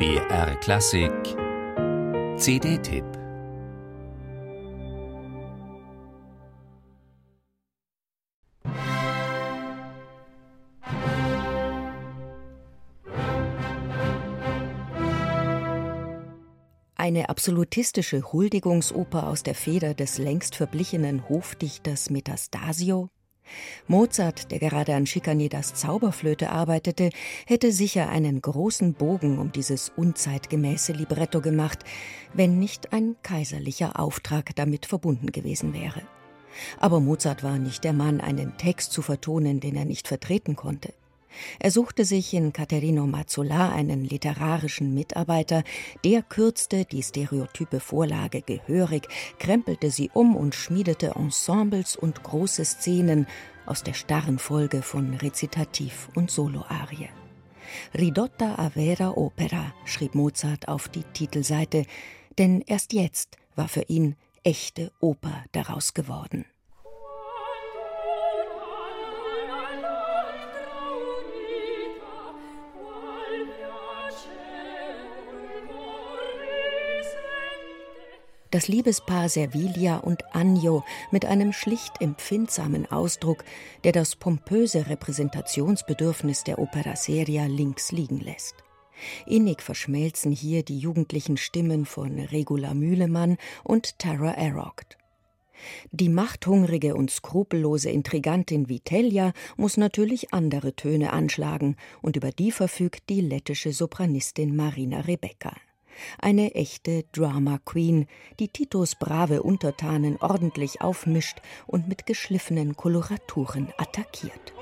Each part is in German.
BR Klassik. CD-Tipp Eine absolutistische Huldigungsoper aus der Feder des längst verblichenen Hofdichters Metastasio Mozart, der gerade an Schikaneders Zauberflöte arbeitete, hätte sicher einen großen Bogen um dieses unzeitgemäße Libretto gemacht, wenn nicht ein kaiserlicher Auftrag damit verbunden gewesen wäre. Aber Mozart war nicht der Mann, einen Text zu vertonen, den er nicht vertreten konnte. Er suchte sich in Caterino Mazzola einen literarischen Mitarbeiter, der kürzte die stereotype Vorlage gehörig, krempelte sie um und schmiedete Ensembles und große Szenen aus der starren Folge von Rezitativ und Soloarie. Ridotta a vera opera, schrieb Mozart auf die Titelseite, denn erst jetzt war für ihn echte Oper daraus geworden. Das Liebespaar Servilia und Agno mit einem schlicht empfindsamen Ausdruck, der das pompöse Repräsentationsbedürfnis der Opera Seria links liegen lässt. Innig verschmelzen hier die jugendlichen Stimmen von Regula Mühlemann und Tara Arogt. Die machthungrige und skrupellose Intrigantin Vitellia muss natürlich andere Töne anschlagen, und über die verfügt die lettische Sopranistin Marina Rebecca. Eine echte Drama Queen, die Titos brave Untertanen ordentlich aufmischt und mit geschliffenen Koloraturen attackiert.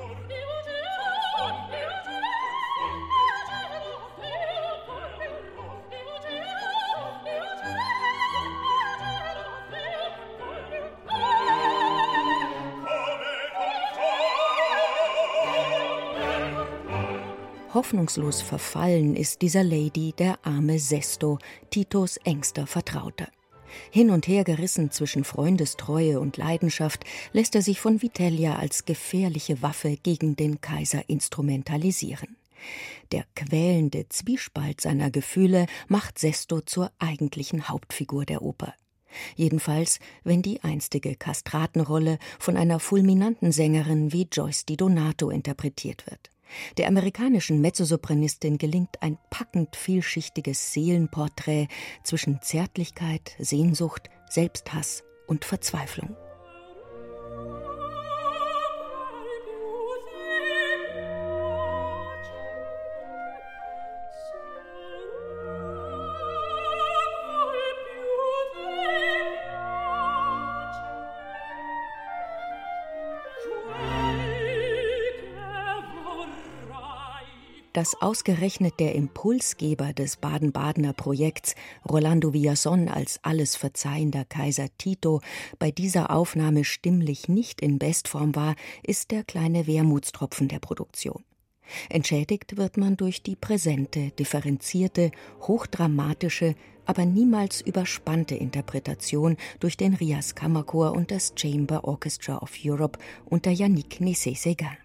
Hoffnungslos verfallen ist dieser Lady der arme Sesto, Titos engster Vertrauter. Hin und her gerissen zwischen Freundestreue und Leidenschaft, lässt er sich von Vitellia als gefährliche Waffe gegen den Kaiser instrumentalisieren. Der quälende Zwiespalt seiner Gefühle macht Sesto zur eigentlichen Hauptfigur der Oper. Jedenfalls, wenn die einstige Kastratenrolle von einer fulminanten Sängerin wie Joyce Di Donato interpretiert wird. Der amerikanischen Mezzosopranistin gelingt ein packend vielschichtiges Seelenporträt zwischen Zärtlichkeit, Sehnsucht, Selbsthass und Verzweiflung. Dass ausgerechnet der Impulsgeber des Baden-Badener Projekts, Rolando Villason als alles verzeihender Kaiser Tito, bei dieser Aufnahme stimmlich nicht in Bestform war, ist der kleine Wermutstropfen der Produktion. Entschädigt wird man durch die präsente, differenzierte, hochdramatische, aber niemals überspannte Interpretation durch den Rias Kammerchor und das Chamber Orchestra of Europe unter Yannick Nissé-Séguin.